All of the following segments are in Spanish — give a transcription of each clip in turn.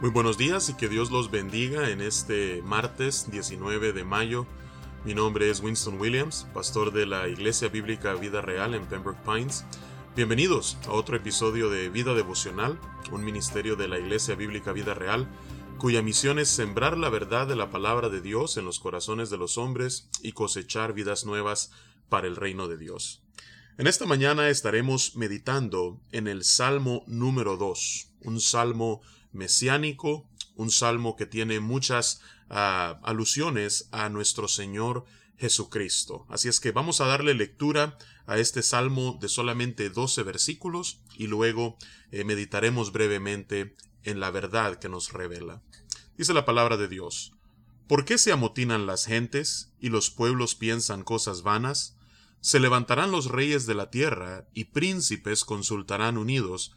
Muy buenos días y que Dios los bendiga en este martes 19 de mayo. Mi nombre es Winston Williams, pastor de la Iglesia Bíblica Vida Real en Pembroke Pines. Bienvenidos a otro episodio de Vida Devocional, un ministerio de la Iglesia Bíblica Vida Real, cuya misión es sembrar la verdad de la palabra de Dios en los corazones de los hombres y cosechar vidas nuevas para el reino de Dios. En esta mañana estaremos meditando en el Salmo número 2, un salmo mesiánico, un salmo que tiene muchas ah, alusiones a nuestro Señor Jesucristo. Así es que vamos a darle lectura a este salmo de solamente 12 versículos y luego eh, meditaremos brevemente en la verdad que nos revela. Dice la palabra de Dios. ¿Por qué se amotinan las gentes y los pueblos piensan cosas vanas? Se levantarán los reyes de la tierra y príncipes consultarán unidos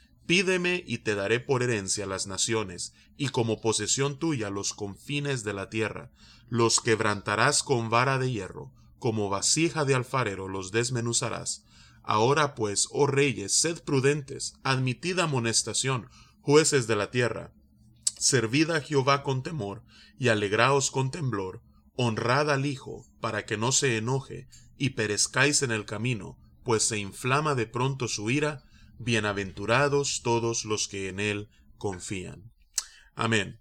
Pídeme y te daré por herencia las naciones, y como posesión tuya los confines de la tierra. Los quebrantarás con vara de hierro, como vasija de alfarero los desmenuzarás. Ahora pues, oh reyes, sed prudentes, admitid amonestación, jueces de la tierra. Servid a Jehová con temor, y alegraos con temblor, honrad al Hijo, para que no se enoje, y perezcáis en el camino, pues se inflama de pronto su ira, bienaventurados todos los que en él confían. Amén.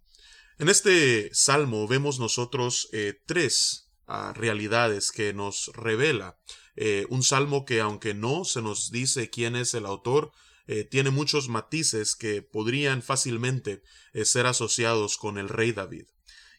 En este salmo vemos nosotros eh, tres ah, realidades que nos revela. Eh, un salmo que aunque no se nos dice quién es el autor, eh, tiene muchos matices que podrían fácilmente ser asociados con el rey David.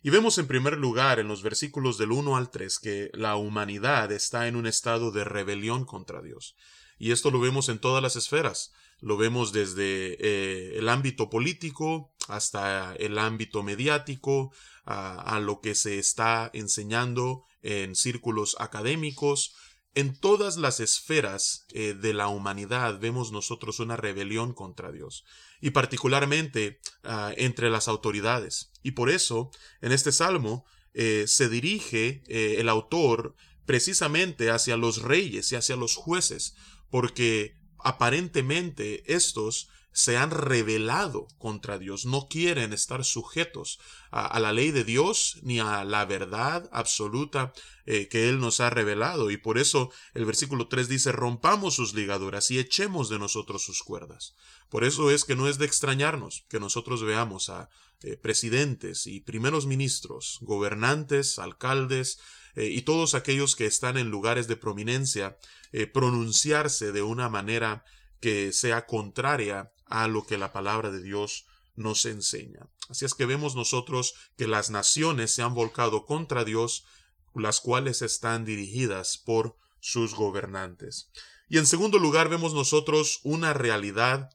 Y vemos en primer lugar en los versículos del 1 al 3 que la humanidad está en un estado de rebelión contra Dios. Y esto lo vemos en todas las esferas. Lo vemos desde eh, el ámbito político hasta el ámbito mediático, a, lo que se está enseñando en círculos académicos. En todas las esferas eh, de la humanidad vemos nosotros una rebelión contra Dios, y particularmente ah, entre las autoridades. Y por eso, en este salmo, eh, se dirige el autor precisamente hacia los reyes y hacia los jueces, porque aparentemente estos se han rebelado contra Dios, no quieren estar sujetos a, la ley de Dios ni a la verdad absoluta eh, que Él nos ha revelado. Y por eso el versículo 3 dice, rompamos sus ligaduras y echemos de nosotros sus cuerdas. Por eso es que no es de extrañarnos que nosotros veamos a eh, presidentes y primeros ministros, gobernantes, alcaldes, eh, y todos aquellos que están en lugares de prominencia eh, pronunciarse de una manera que sea contraria a lo que la palabra de Dios nos enseña. Así es que vemos nosotros que las naciones se han volcado contra Dios, las cuales están dirigidas por sus gobernantes. Y en segundo lugar vemos nosotros una realidad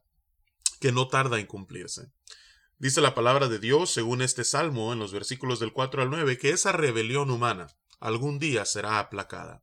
que no tarda en cumplirse. Dice la palabra de Dios, según este salmo, en los versículos del 4 al 9, que esa rebelión humana algún día será aplacada.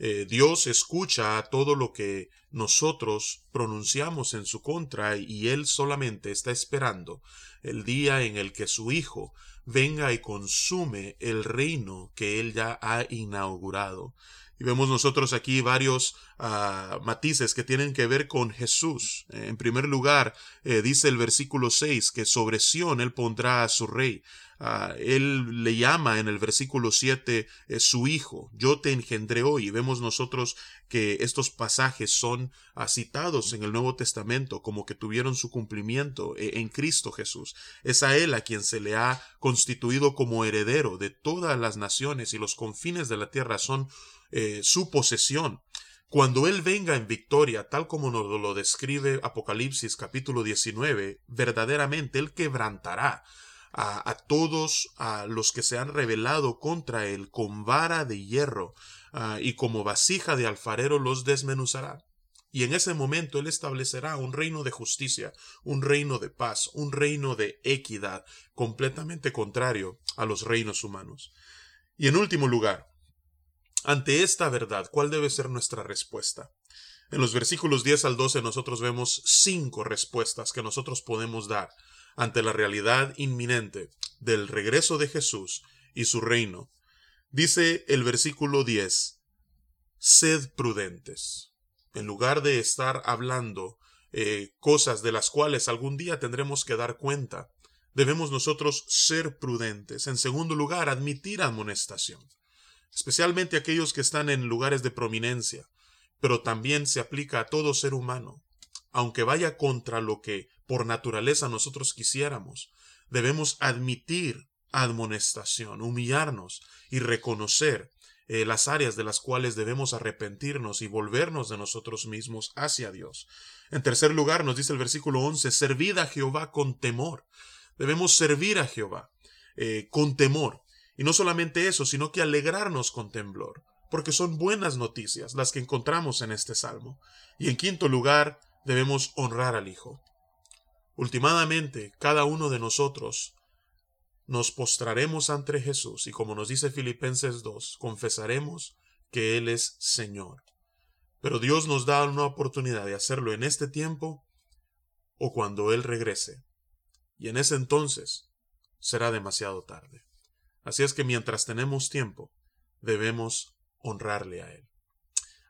Eh, Dios escucha todo lo que nosotros pronunciamos en su contra y Él solamente está esperando el día en el que su Hijo venga y consume el reino que Él ya ha inaugurado. Y vemos nosotros aquí varios ah, matices que tienen que ver con Jesús. En primer lugar, eh, dice el versículo 6 que sobre Sión Él pondrá a su rey. Ah, él le llama en el versículo 7 eh, su hijo, yo te engendré hoy. Vemos nosotros que estos pasajes son ah, citados en el Nuevo Testamento como que tuvieron su cumplimiento eh, en Cristo Jesús. Es a Él a quien se le ha constituido como heredero de todas las naciones y los confines de la tierra son eh, su posesión. Cuando Él venga en victoria, tal como nos lo describe Apocalipsis capítulo 19, verdaderamente Él quebrantará a, todos a los que se han rebelado contra él con vara de hierro y como vasija de alfarero los desmenuzará. Y en ese momento Él establecerá un reino de justicia, un reino de paz, un reino de equidad, completamente contrario a los reinos humanos. Y en último lugar, ante esta verdad, ¿cuál debe ser nuestra respuesta? En los versículos 10 al 12 nosotros vemos cinco respuestas que nosotros podemos dar ante la realidad inminente del regreso de Jesús y su reino. Dice el versículo 10, Sed prudentes. En lugar de estar hablando eh, cosas de las cuales algún día tendremos que dar cuenta, debemos nosotros ser prudentes. En segundo lugar, admitir amonestación, especialmente aquellos que están en lugares de prominencia, pero también se aplica a todo ser humano. Aunque vaya contra lo que por naturaleza nosotros quisiéramos, debemos admitir admonestación, humillarnos y reconocer eh, las áreas de las cuales debemos arrepentirnos y volvernos de nosotros mismos hacia Dios. En tercer lugar, nos dice el versículo 11, servid a Jehová con temor. Debemos servir a Jehová eh, con temor. Y no solamente eso, sino que alegrarnos con temblor, porque son buenas noticias las que encontramos en este salmo. Y en quinto lugar, debemos honrar al Hijo. Ultimadamente, cada uno de nosotros nos postraremos ante Jesús y como nos dice Filipenses 2, confesaremos que Él es Señor. Pero Dios nos da una oportunidad de hacerlo en este tiempo o cuando Él regrese. Y en ese entonces será demasiado tarde. Así es que mientras tenemos tiempo, debemos honrarle a Él.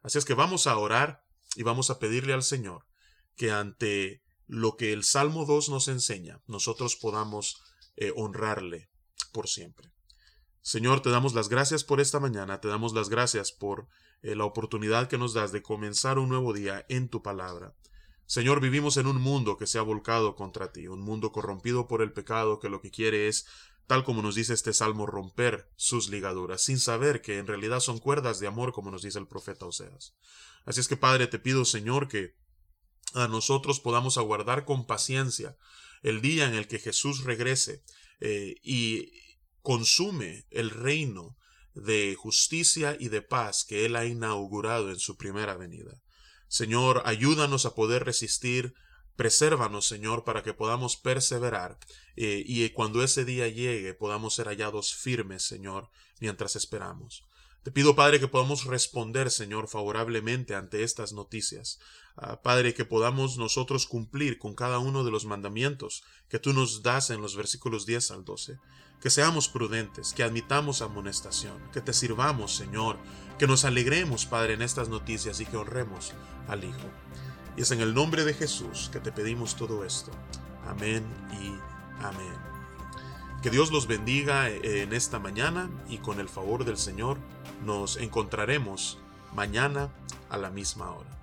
Así es que vamos a orar y vamos a pedirle al Señor que ante lo que el Salmo 2 nos enseña, nosotros podamos eh, honrarle por siempre. Señor, te damos las gracias por esta mañana, te damos las gracias por eh, la oportunidad que nos das de comenzar un nuevo día en tu palabra. Señor, vivimos en un mundo que se ha volcado contra ti, un mundo corrompido por el pecado que lo que quiere es, tal como nos dice este salmo, romper sus ligaduras, sin saber que en realidad son cuerdas de amor, como nos dice el profeta Oseas. Así es que, Padre, te pido, Señor, que a nosotros podamos aguardar con paciencia el día en el que Jesús regrese eh, y consume el reino de justicia y de paz que Él ha inaugurado en su primera venida. Señor, ayúdanos a poder resistir, presérvanos, Señor, para que podamos perseverar eh, y cuando ese día llegue podamos ser hallados firmes, Señor, mientras esperamos. Te pido, Padre, que podamos responder, Señor, favorablemente ante estas noticias. Ah, Padre, que podamos nosotros cumplir con cada uno de los mandamientos que tú nos das en los versículos 10 al 12. Que seamos prudentes, que admitamos amonestación, que te sirvamos, Señor, que nos alegremos, Padre, en estas noticias y que honremos al Hijo. Y es en el nombre de Jesús que te pedimos todo esto. Amén y amén. Que Dios los bendiga eh, en esta mañana y con el favor del Señor nos encontraremos mañana a la misma hora.